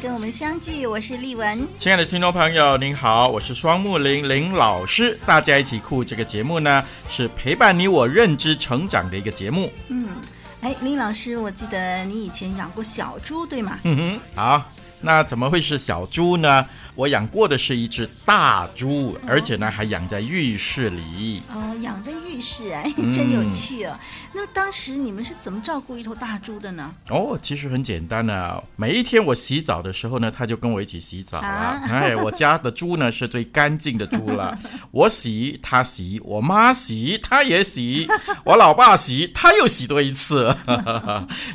跟我们相聚，我是丽文。亲爱的听众朋友，您好，我是双木林林老师。大家一起酷这个节目呢，是陪伴你我认知成长的一个节目。嗯，哎，林老师，我记得你以前养过小猪，对吗？嗯哼，好，那怎么会是小猪呢？我养过的是一只大猪，而且呢还养在浴室里。哦，养在浴室，哎，真有趣哦。嗯、那么当时你们是怎么照顾一头大猪的呢？哦，其实很简单啊。每一天我洗澡的时候呢，它就跟我一起洗澡了。啊、哎，我家的猪呢是最干净的猪了。我洗，它洗；我妈洗，它也洗；我老爸洗，它又洗多一次。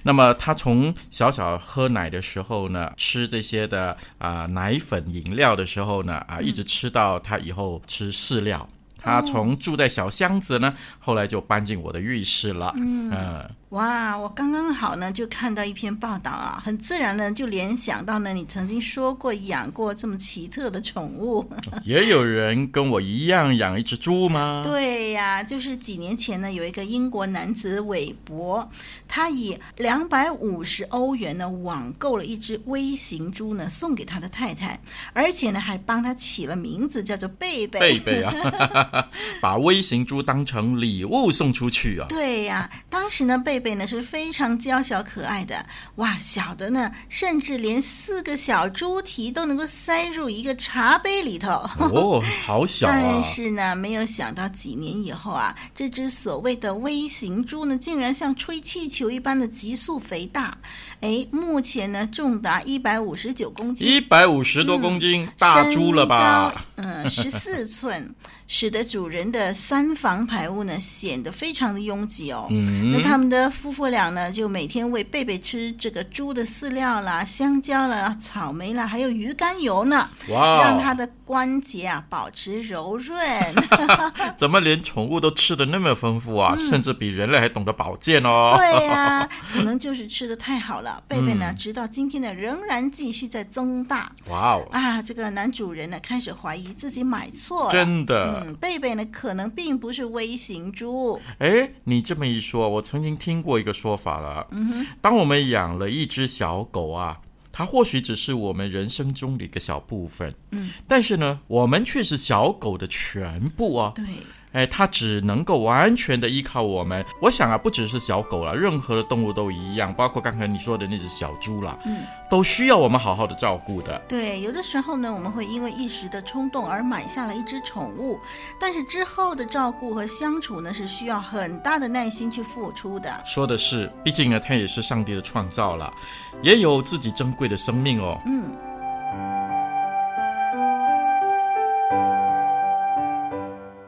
那么它从小小喝奶的时候呢，吃这些的啊、呃、奶粉饮。饮料的时候呢，啊，一直吃到他以后吃饲料。他从住在小箱子呢，后来就搬进我的浴室了。嗯。嗯哇，我刚刚好呢，就看到一篇报道啊，很自然呢，就联想到呢，你曾经说过养过这么奇特的宠物。也有人跟我一样养一只猪吗？对呀，就是几年前呢，有一个英国男子韦伯，他以两百五十欧元呢网购了一只微型猪呢，送给他的太太，而且呢还帮他起了名字，叫做贝贝。贝贝啊，把微型猪当成礼物送出去啊。对呀，当时呢贝贝。呢是非常娇小可爱的，哇，小的呢，甚至连四个小猪蹄都能够塞入一个茶杯里头。哦，好 小啊！但是呢，没有想到几年以后啊，这只所谓的微型猪呢，竟然像吹气球一般的急速肥大。哎，目前呢，重达一百五十九公斤，一百五十多公斤，嗯、大猪了吧？嗯，十四寸。使得主人的三房排屋呢显得非常的拥挤哦。嗯，那他们的夫妇俩呢就每天喂贝贝吃这个猪的饲料啦、香蕉啦、草莓啦，还有鱼肝油呢。哇！让它的关节啊保持柔润。怎么连宠物都吃的那么丰富啊？嗯、甚至比人类还懂得保健哦。对呀、啊，可能就是吃的太好了。贝贝呢，直到今天呢仍然继续在增大。哇哦！啊，这个男主人呢开始怀疑自己买错了。真的。嗯，贝贝呢，可能并不是微型猪。哎，你这么一说，我曾经听过一个说法了。嗯哼，当我们养了一只小狗啊，它或许只是我们人生中的一个小部分。嗯，但是呢，我们却是小狗的全部啊。对。哎，它只能够完全的依靠我们。我想啊，不只是小狗了，任何的动物都一样，包括刚才你说的那只小猪啦，嗯，都需要我们好好的照顾的。对，有的时候呢，我们会因为一时的冲动而买下了一只宠物，但是之后的照顾和相处呢，是需要很大的耐心去付出的。说的是，毕竟呢，它也是上帝的创造了，也有自己珍贵的生命哦。嗯。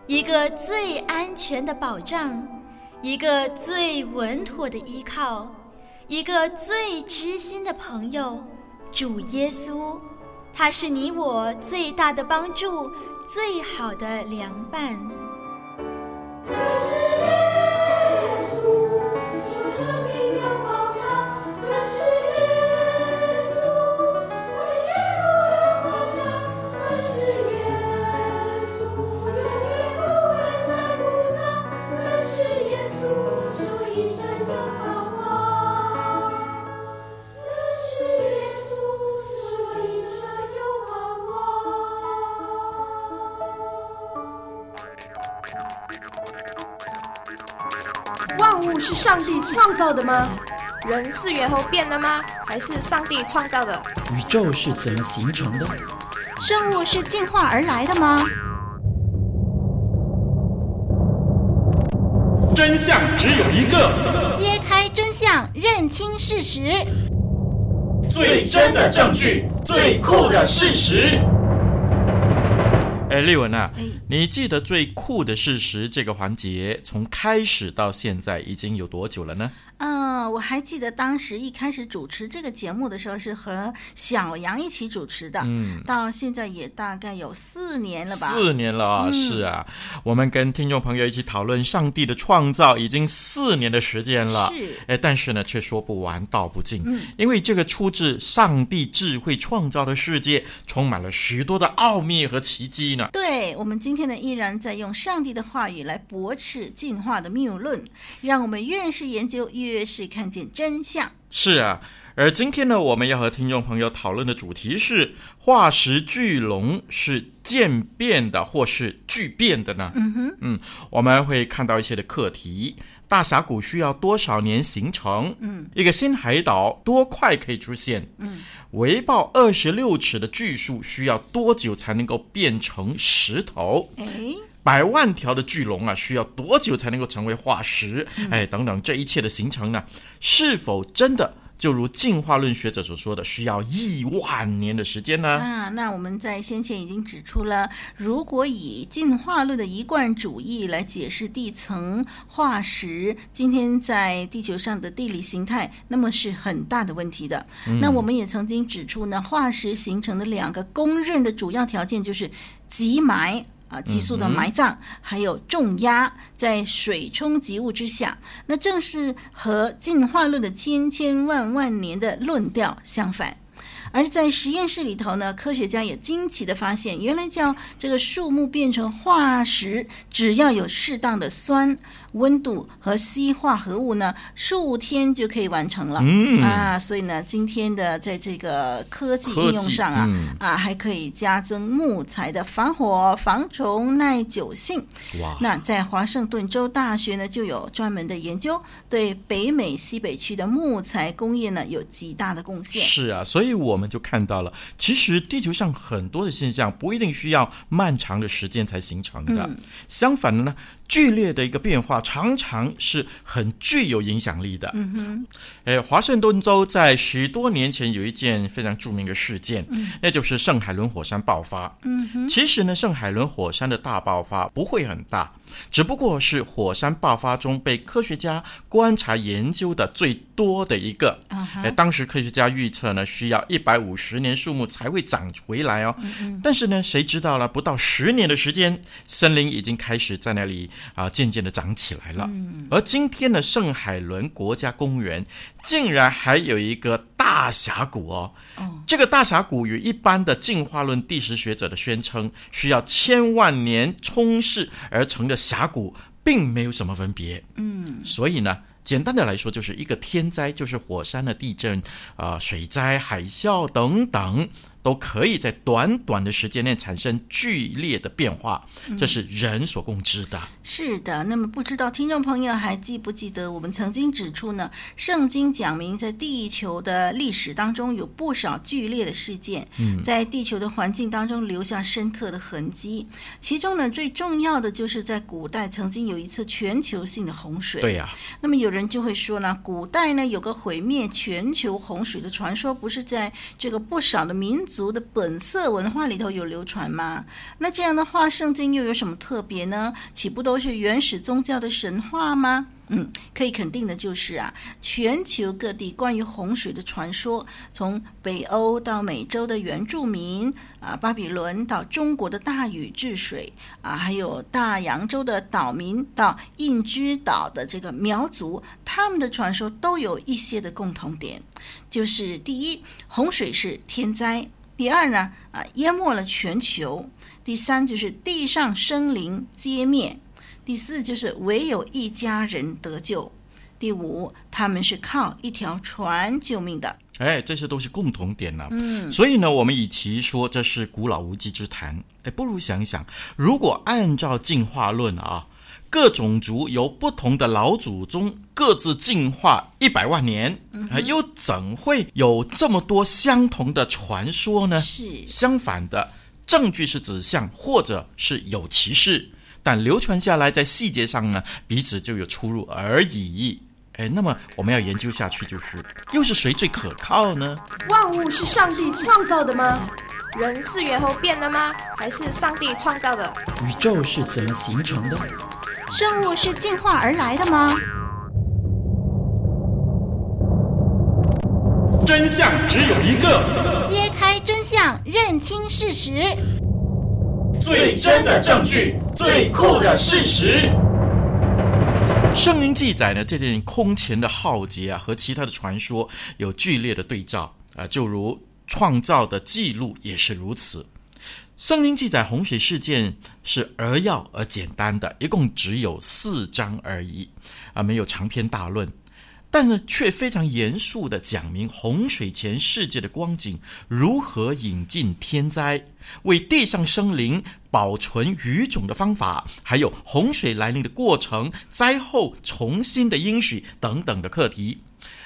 一个最安全的保障，一个最稳妥的依靠，一个最知心的朋友，主耶稣，他是你我最大的帮助，最好的良伴。造的吗？人是猿猴变的吗？还是上帝创造的？宇宙是怎么形成的？生物是进化而来的吗？真相只有一个，揭开真相，认清事实，最真的证据，最酷的事实。哎，丽文啊，哎，你记得最酷的事实这个环节从开始到现在已经有多久了呢？嗯，我还记得当时一开始主持这个节目的时候是和小杨一起主持的，嗯，到现在也大概有四年了吧？四年了啊，嗯、是啊，我们跟听众朋友一起讨论上帝的创造已经四年的时间了，是，哎，但是呢，却说不完道不尽，嗯，因为这个出自上帝智慧创造的世界，充满了许多的奥秘和奇迹呢。对，我们今天呢，依然在用上帝的话语来驳斥进化的谬论，让我们越是研究越。越是看见真相。是啊，而今天呢，我们要和听众朋友讨论的主题是：化石巨龙是渐变的，或是巨变的呢？嗯哼，嗯，我们会看到一些的课题：大峡谷需要多少年形成？嗯，一个新海岛多快可以出现？嗯，围抱二十六尺的巨树需要多久才能够变成石头？哎。百万条的巨龙啊，需要多久才能够成为化石？嗯、哎，等等，这一切的形成呢，是否真的就如进化论学者所说的，需要亿万年的时间呢？啊，那我们在先前已经指出了，如果以进化论的一贯主义来解释地层化石今天在地球上的地理形态，那么是很大的问题的。嗯、那我们也曾经指出呢，化石形成的两个公认的主要条件就是集埋。啊，激素的埋葬，还有重压在水冲击物之下，那正是和进化论的千千万万年的论调相反。而在实验室里头呢，科学家也惊奇的发现，原来叫这个树木变成化石，只要有适当的酸、温度和硒化合物呢，数天就可以完成了。嗯啊，所以呢，今天的在这个科技应用上啊，嗯、啊，还可以加增木材的防火、防虫、耐久性。哇！那在华盛顿州大学呢，就有专门的研究，对北美西北区的木材工业呢，有极大的贡献。是啊，所以我。我们就看到了，其实地球上很多的现象不一定需要漫长的时间才形成的，嗯、相反的呢。剧烈的一个变化，常常是很具有影响力的。嗯哼，诶，华盛顿州在许多年前有一件非常著名的事件，嗯、那就是圣海伦火山爆发。嗯哼，其实呢，圣海伦火山的大爆发不会很大，只不过是火山爆发中被科学家观察研究的最多的一个。嗯哼，诶，当时科学家预测呢，需要一百五十年树木才会长回来哦。嗯嗯，但是呢，谁知道了，不到十年的时间，森林已经开始在那里。啊，渐渐的长起来了。而今天的圣海伦国家公园竟然还有一个大峡谷哦。这个大峡谷与一般的进化论地质学者的宣称需要千万年冲释而成的峡谷，并没有什么分别。嗯，所以呢，简单的来说，就是一个天灾，就是火山的地震啊、水灾、海啸等等。都可以在短短的时间内产生剧烈的变化，这是人所共知的。嗯、是的，那么不知道听众朋友还记不记得，我们曾经指出呢？圣经讲明，在地球的历史当中有不少剧烈的事件，在地球的环境当中留下深刻的痕迹。其中呢，最重要的就是在古代曾经有一次全球性的洪水。对呀、啊，那么有人就会说呢，古代呢有个毁灭全球洪水的传说，不是在这个不少的民族。族的本色文化里头有流传吗？那这样的话，圣经又有什么特别呢？岂不都是原始宗教的神话吗？嗯，可以肯定的就是啊，全球各地关于洪水的传说，从北欧到美洲的原住民啊，巴比伦到中国的大禹治水啊，还有大洋洲的岛民到印支岛的这个苗族，他们的传说都有一些的共同点，就是第一，洪水是天灾。第二呢，啊，淹没了全球；第三就是地上生灵皆灭；第四就是唯有一家人得救；第五，他们是靠一条船救命的。哎，这些都是共同点呢。嗯，所以呢，我们与其说这是古老无稽之谈，哎，不如想想，如果按照进化论啊。各种族由不同的老祖宗各自进化一百万年，啊，又怎会有这么多相同的传说呢？是相反的，证据是指向或者是有歧视，但流传下来在细节上呢，彼此就有出入而已。哎，那么我们要研究下去，就是又是谁最可靠呢？万物是上帝创造的吗？人是猿猴变的吗？还是上帝创造的？宇宙是怎么形成的？生物是进化而来的吗？真相只有一个，揭开真相，认清事实，最真的证据，最酷的事实。圣经记载呢，这件空前的浩劫啊，和其他的传说有剧烈的对照啊，就如创造的记录也是如此。圣经记载洪水事件是扼要而简单的，一共只有四章而已啊，没有长篇大论。但呢，却非常严肃地讲明洪水前世界的光景，如何引进天灾，为地上生灵保存鱼种的方法，还有洪水来临的过程、灾后重新的应许等等的课题。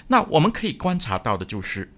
那我们可以观察到的就是，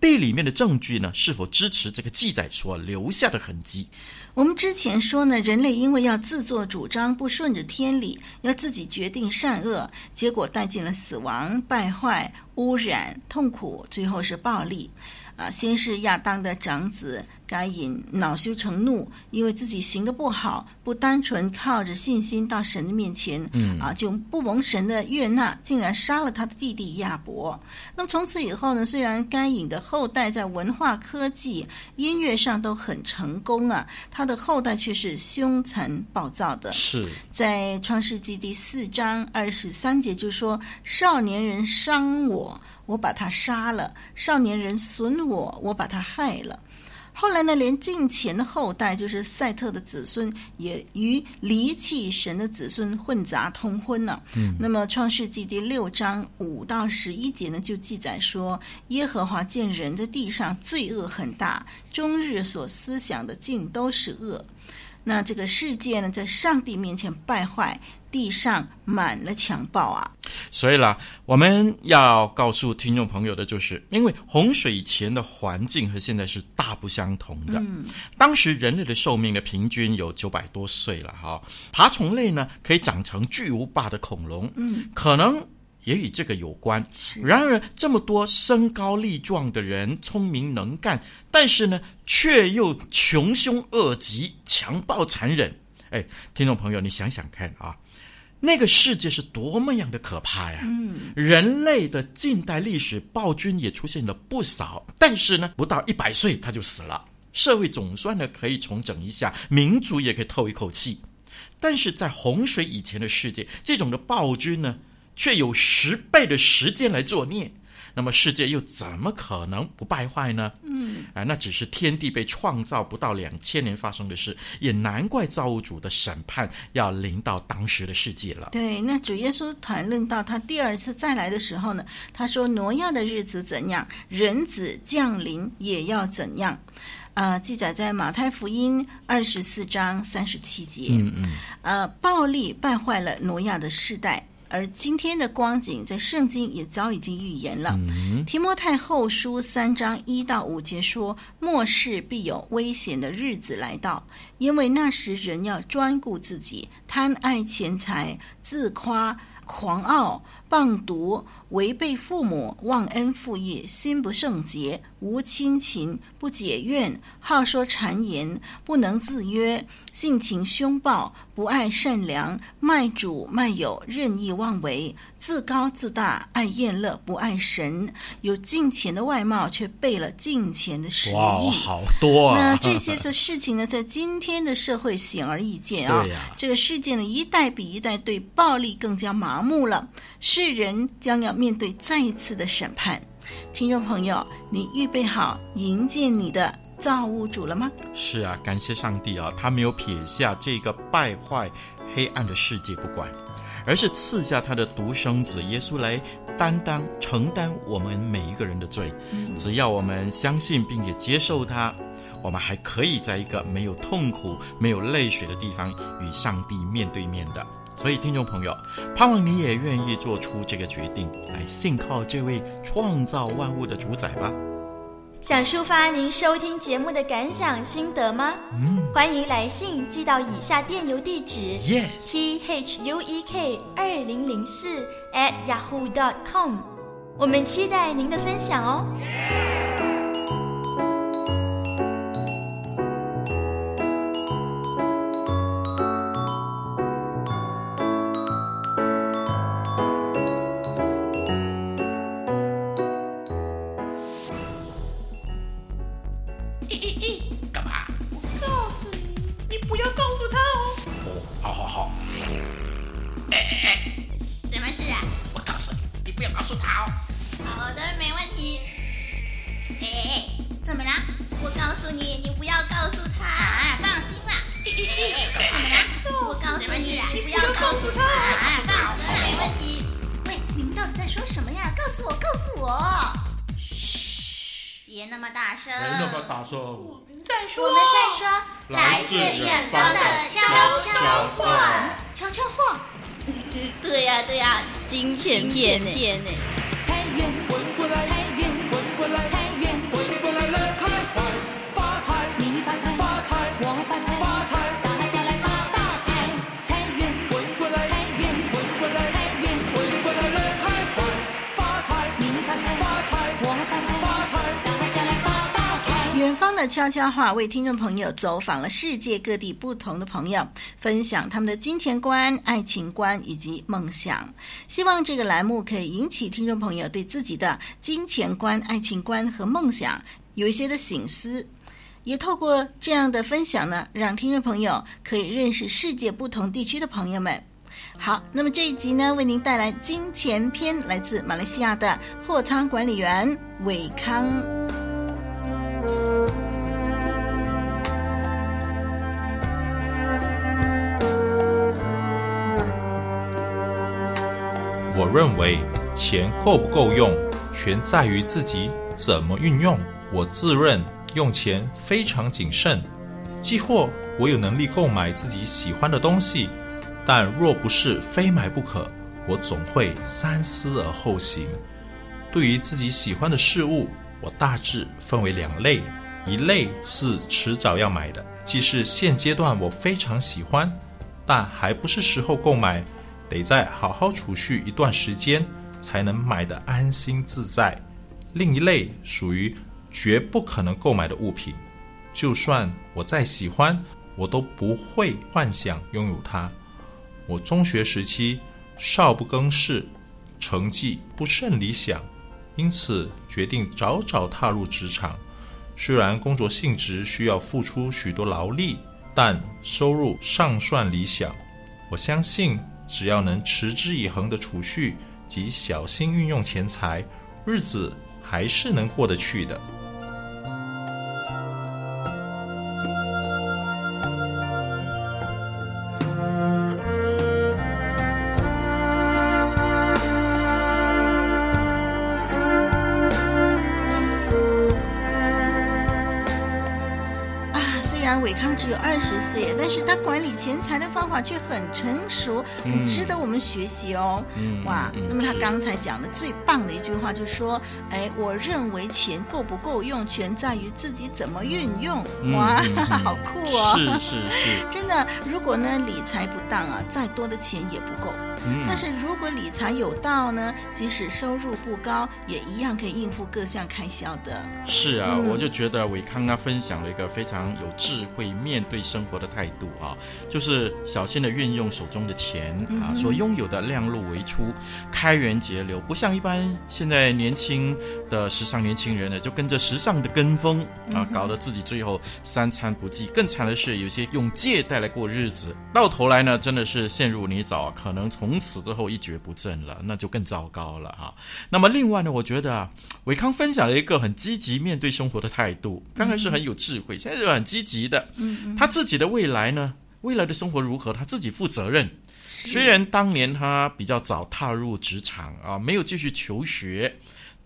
地里面的证据呢，是否支持这个记载所留下的痕迹？我们之前说呢，人类因为要自作主张，不顺着天理，要自己决定善恶，结果带进了死亡、败坏、污染、痛苦，最后是暴力。啊，先是亚当的长子该隐恼羞成怒，因为自己行的不好，不单纯靠着信心到神的面前，嗯啊，就不蒙神的悦纳，竟然杀了他的弟弟亚伯。那么从此以后呢，虽然该隐的后代在文化、科技、音乐上都很成功啊，他的后代却是凶残暴躁的。是在创世纪第四章二十三节就说：“少年人伤我。”我把他杀了，少年人损我，我把他害了。后来呢，连近前的后代，就是赛特的子孙，也与离弃神的子孙混杂通婚了。嗯，那么创世纪第六章五到十一节呢，就记载说，耶和华见人在地上罪恶很大，终日所思想的尽都是恶。那这个世界呢，在上帝面前败坏，地上满了强暴啊！所以啦，我们要告诉听众朋友的就是，因为洪水以前的环境和现在是大不相同的。嗯，当时人类的寿命呢，平均有九百多岁了哈。爬虫类呢，可以长成巨无霸的恐龙。嗯，可能。也与这个有关。然而，这么多身高力壮的人，聪明能干，但是呢，却又穷凶恶极、强暴残忍。哎，听众朋友，你想想看啊，那个世界是多么样的可怕呀！嗯，人类的近代历史暴君也出现了不少，但是呢，不到一百岁他就死了，社会总算呢可以重整一下，民族也可以透一口气。但是在洪水以前的世界，这种的暴君呢，却有十倍的时间来作孽，那么世界又怎么可能不败坏呢？嗯，啊，那只是天地被创造不到两千年发生的事，也难怪造物主的审判要临到当时的世界了。对，那主耶稣谈论到他第二次再来的时候呢，他说挪亚的日子怎样，人子降临也要怎样。啊、呃，记载在马太福音二十四章三十七节。嗯嗯，呃，暴力败坏了挪亚的世代。而今天的光景，在圣经也早已经预言了。嗯、提摩太后书三章一到五节说：“末世必有危险的日子来到，因为那时人要专顾自己，贪爱钱财，自夸，狂傲，谤讟。”违背父母，忘恩负义，心不圣洁，无亲情，不解怨，好说谗言，不能自约，性情凶暴，不爱善良，卖主卖友，任意妄为，自高自大，爱厌乐，不爱神，有敬钱的外貌，却背了敬钱的实意。哇，好多啊！那这些的事情呢，在今天的社会显而易见啊，这个世界呢，一代比一代对暴力更加麻木了，世人将要。面对再一次的审判，听众朋友，你预备好迎接你的造物主了吗？是啊，感谢上帝啊，他没有撇下这个败坏、黑暗的世界不管，而是赐下他的独生子耶稣来担当、承担我们每一个人的罪。嗯、只要我们相信并且接受他，我们还可以在一个没有痛苦、没有泪水的地方与上帝面对面的。所以，听众朋友，盼望你也愿意做出这个决定，来信靠这位创造万物的主宰吧。想抒发您收听节目的感想心得吗？嗯，欢迎来信寄到以下电邮地址：yes，t h u e k 二零零四 at yahoo dot com。我们期待您的分享哦。好的，没问题。哎，怎么啦？我告诉你，你不要告诉他。啊，放心啦。哎，怎么啦？我告诉你，你不要告诉他。啊，放心啦，没问题。喂，你们到底在说什么呀？告诉我，告诉我。嘘，别那么大声。没那么大声。我们在说，我们在说，来自远方的悄悄话。悄悄话。对呀，对呀，金钱片呢？远方的悄悄话为听众朋友走访了世界各地不同的朋友，分享他们的金钱观、爱情观以及梦想。希望这个栏目可以引起听众朋友对自己的金钱观、爱情观和梦想有一些的醒思，也透过这样的分享呢，让听众朋友可以认识世界不同地区的朋友们。好，那么这一集呢，为您带来金钱篇，来自马来西亚的货仓管理员伟康。我认为钱够不够用，全在于自己怎么运用。我自认用钱非常谨慎，既或我有能力购买自己喜欢的东西，但若不是非买不可，我总会三思而后行。对于自己喜欢的事物，我大致分为两类：一类是迟早要买的，即是现阶段我非常喜欢，但还不是时候购买。得再好好储蓄一段时间，才能买得安心自在。另一类属于绝不可能购买的物品，就算我再喜欢，我都不会幻想拥有它。我中学时期少不更事，成绩不甚理想，因此决定早早踏入职场。虽然工作性质需要付出许多劳力，但收入尚算理想。我相信。只要能持之以恒的储蓄及小心运用钱财，日子还是能过得去的。伟康只有二十岁，但是他管理钱财的方法却很成熟，很值得我们学习哦。嗯、哇，嗯、那么他刚才讲的最棒的一句话就是说，哎，我认为钱够不够用，全在于自己怎么运用。哇，好酷哦！是是是，真的，如果呢理财不当啊，再多的钱也不够。嗯、但是如果理财有道呢，即使收入不高，也一样可以应付各项开销的。是啊，嗯、我就觉得伟康他分享了一个非常有智慧面对生活的态度啊，就是小心的运用手中的钱啊，所拥有的量入为出，开源节流，不像一般现在年轻的时尚年轻人呢，就跟着时尚的跟风啊，搞得自己最后三餐不继。更惨的是，有些用借贷来过日子，到头来呢，真的是陷入泥沼，可能从从此之后一蹶不振了，那就更糟糕了哈。那么另外呢，我觉得啊，伟康分享了一个很积极面对生活的态度，刚开始很有智慧，现在是很积极的。嗯，他自己的未来呢，未来的生活如何，他自己负责任。虽然当年他比较早踏入职场啊，没有继续求学，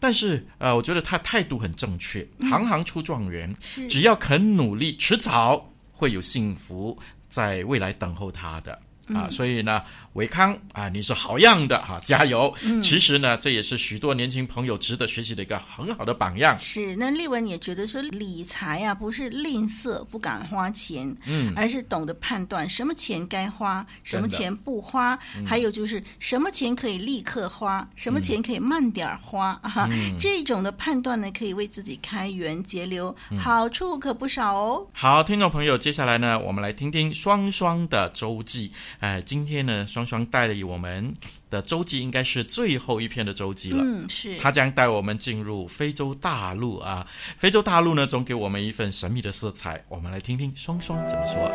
但是呃，我觉得他态度很正确，行行出状元，只要肯努力，迟早会有幸福在未来等候他的。啊，所以呢，维康啊，你是好样的哈，加油！嗯、其实呢，这也是许多年轻朋友值得学习的一个很好的榜样。是，那丽文也觉得说，理财啊，不是吝啬不敢花钱，嗯，而是懂得判断什么钱该花，什么钱不花，嗯、还有就是什么钱可以立刻花，什么钱可以慢点花啊。嗯、这种的判断呢，可以为自己开源节流，嗯、好处可不少哦。好，听众朋友，接下来呢，我们来听听双双的周记。哎，今天呢，双双带了我们的周记，应该是最后一篇的周记了。嗯，是。他将带我们进入非洲大陆啊，非洲大陆呢，总给我们一份神秘的色彩。我们来听听双双怎么说。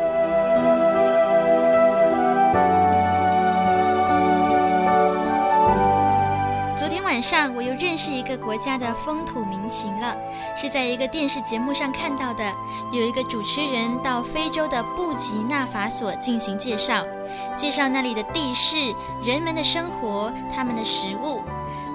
晚上，我又认识一个国家的风土民情了，是在一个电视节目上看到的。有一个主持人到非洲的布吉纳法索进行介绍，介绍那里的地势、人们的生活、他们的食物。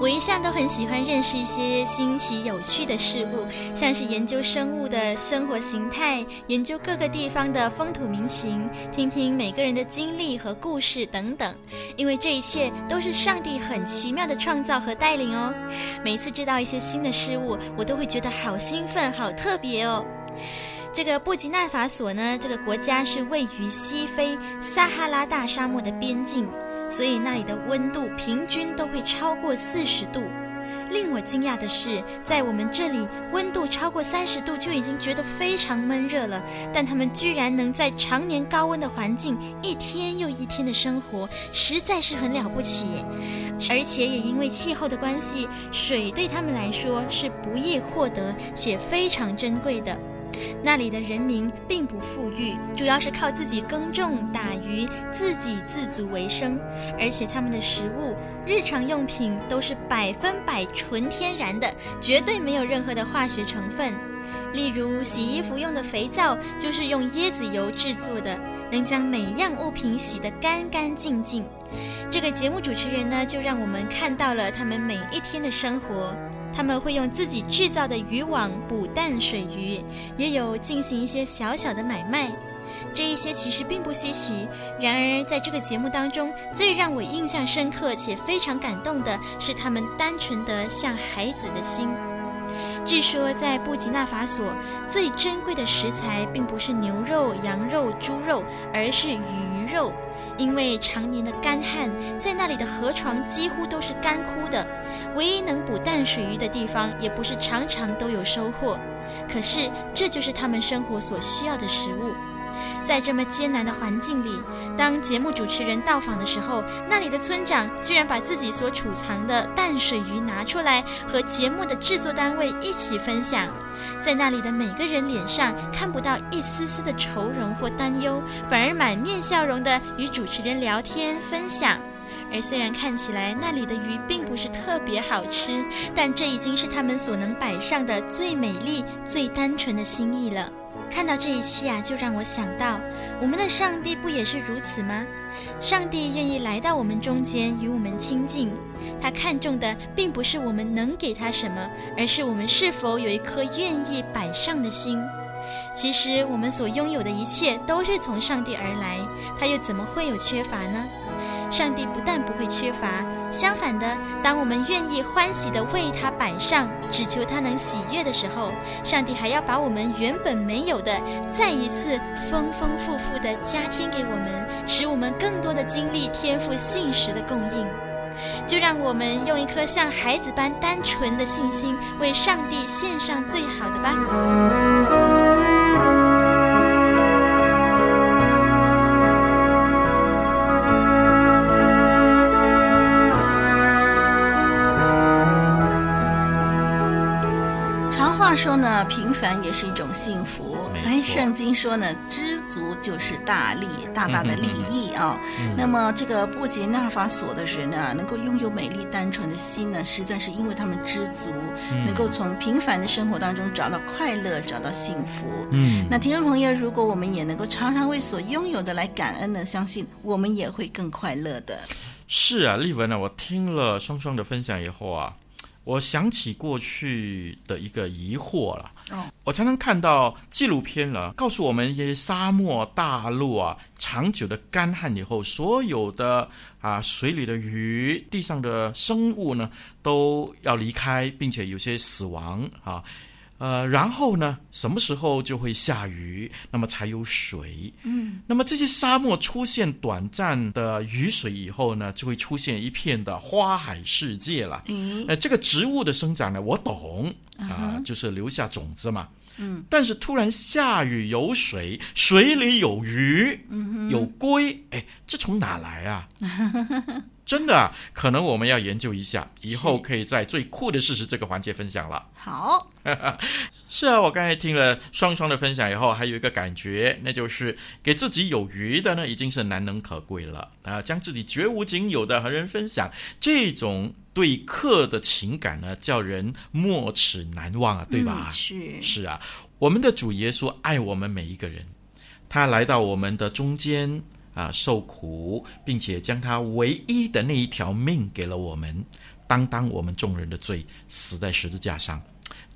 我一向都很喜欢认识一些新奇有趣的事物，像是研究生物的生活形态，研究各个地方的风土民情，听听每个人的经历和故事等等。因为这一切都是上帝很奇妙的创造和带领哦。每次知道一些新的事物，我都会觉得好兴奋、好特别哦。这个布吉纳法索呢，这个国家是位于西非撒哈拉大沙漠的边境。所以那里的温度平均都会超过四十度。令我惊讶的是，在我们这里温度超过三十度就已经觉得非常闷热了，但他们居然能在常年高温的环境一天又一天的生活，实在是很了不起。而且也因为气候的关系，水对他们来说是不易获得且非常珍贵的。那里的人民并不富裕，主要是靠自己耕种、打鱼，自给自足为生。而且他们的食物、日常用品都是百分百纯天然的，绝对没有任何的化学成分。例如洗衣服用的肥皂，就是用椰子油制作的，能将每样物品洗得干干净净。这个节目主持人呢，就让我们看到了他们每一天的生活。他们会用自己制造的渔网捕淡水鱼，也有进行一些小小的买卖。这一些其实并不稀奇。然而，在这个节目当中，最让我印象深刻且非常感动的是他们单纯的像孩子的心。据说，在布吉纳法索，最珍贵的食材并不是牛肉、羊肉、猪肉，而是鱼肉。因为常年的干旱，在那里的河床几乎都是干枯的，唯一能捕淡水鱼的地方，也不是常常都有收获。可是，这就是他们生活所需要的食物。在这么艰难的环境里，当节目主持人到访的时候，那里的村长居然把自己所储藏的淡水鱼拿出来，和节目的制作单位一起分享。在那里的每个人脸上看不到一丝丝的愁容或担忧，反而满面笑容地与主持人聊天分享。而虽然看起来那里的鱼并不是特别好吃，但这已经是他们所能摆上的最美丽、最单纯的心意了。看到这一期啊，就让我想到，我们的上帝不也是如此吗？上帝愿意来到我们中间，与我们亲近。他看重的并不是我们能给他什么，而是我们是否有一颗愿意摆上的心。其实我们所拥有的一切都是从上帝而来，他又怎么会有缺乏呢？上帝不但不会缺乏，相反的，当我们愿意欢喜的为他摆上，只求他能喜悦的时候，上帝还要把我们原本没有的，再一次丰丰富富的加添给我们，使我们更多的经历天赋信实的供应。就让我们用一颗像孩子般单纯的信心，为上帝献上最好的吧。话说呢，平凡也是一种幸福。哎，圣经说呢，知足就是大利，大大的利益啊、哦嗯。那么这个布吉纳法索的人啊，能够拥有美丽单纯的心呢，实在是因为他们知足，嗯、能够从平凡的生活当中找到快乐，找到幸福。嗯，那听众朋友，如果我们也能够常常为所拥有的来感恩呢，相信我们也会更快乐的。是啊，丽文啊，我听了双双的分享以后啊。我想起过去的一个疑惑了。哦，我常常看到纪录片了，告诉我们一些沙漠大陆啊，长久的干旱以后，所有的啊水里的鱼、地上的生物呢，都要离开，并且有些死亡啊。呃，然后呢，什么时候就会下雨，那么才有水。嗯，那么这些沙漠出现短暂的雨水以后呢，就会出现一片的花海世界了。嗯，呃，这个植物的生长呢，我懂啊，呃，就是留下种子嘛。嗯，但是突然下雨有水，水里有鱼，嗯，有龟，哎，这从哪来啊？真的啊，可能我们要研究一下，以后可以在最酷的事实这个环节分享了。好，是啊，我刚才听了双双的分享以后，还有一个感觉，那就是给自己有余的呢，已经是难能可贵了啊！将自己绝无仅有的和人分享，这种对客的情感呢，叫人没齿难忘啊，对吧？嗯、是是啊，我们的主耶稣爱我们每一个人，他来到我们的中间。啊，受苦，并且将他唯一的那一条命给了我们，担当我们众人的罪，死在十字架上。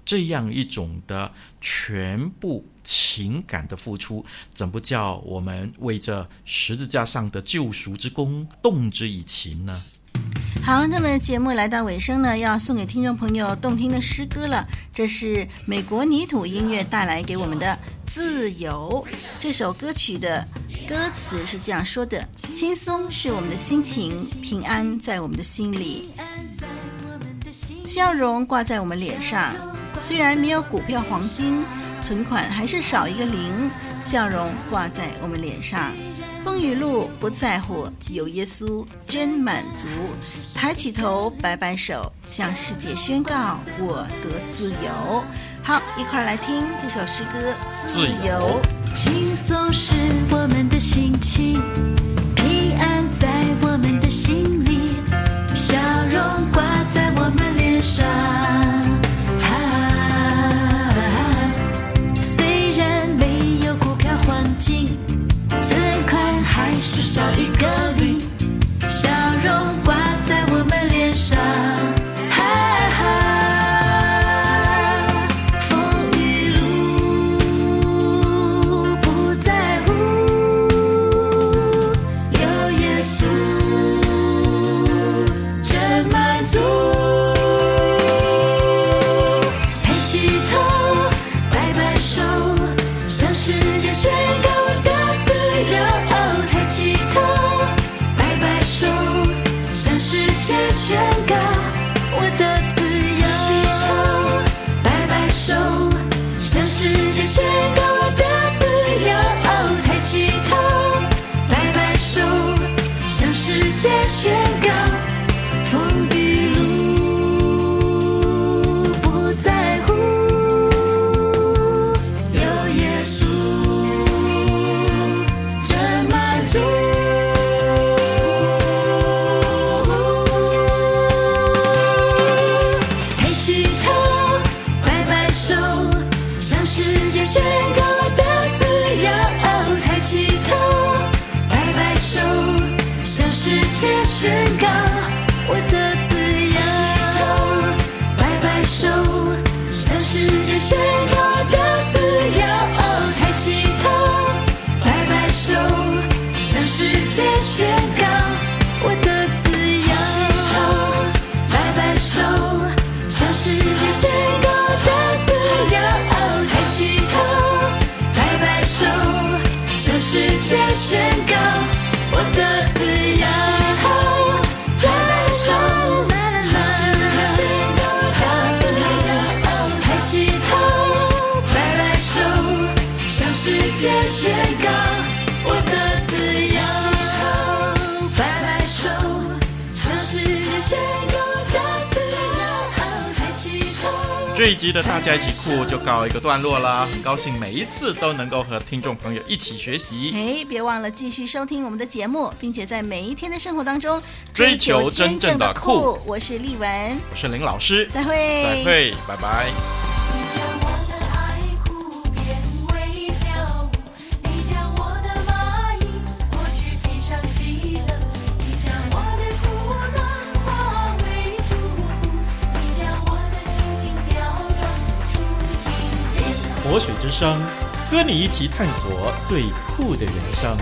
这样一种的全部情感的付出，怎不叫我们为这十字架上的救赎之功动之以情呢？好，那么节目来到尾声呢，要送给听众朋友动听的诗歌了。这是美国泥土音乐带来给我们的《自由》这首歌曲的。歌词是这样说的：轻松是我们的心情，平安在我们的心里，笑容挂在我们脸上。虽然没有股票、黄金，存款还是少一个零，笑容挂在我们脸上。风雨路不在乎，有耶稣真满足。抬起头，摆摆手，向世界宣告我得自由。好，一块儿来听这首诗歌《自由》。轻松是我们的心情，平安在我们的心里，笑容挂在我们脸上。啊，虽然没有股票黄金，存款还是少一个这一集的大家一起酷就告一个段落啦，很高兴每一次都能够和听众朋友一起学习。哎，别忘了继续收听我们的节目，并且在每一天的生活当中追求真正的酷。我是丽文，我是林老师，再会，再会，拜拜。生，和你一起探索最酷的人生。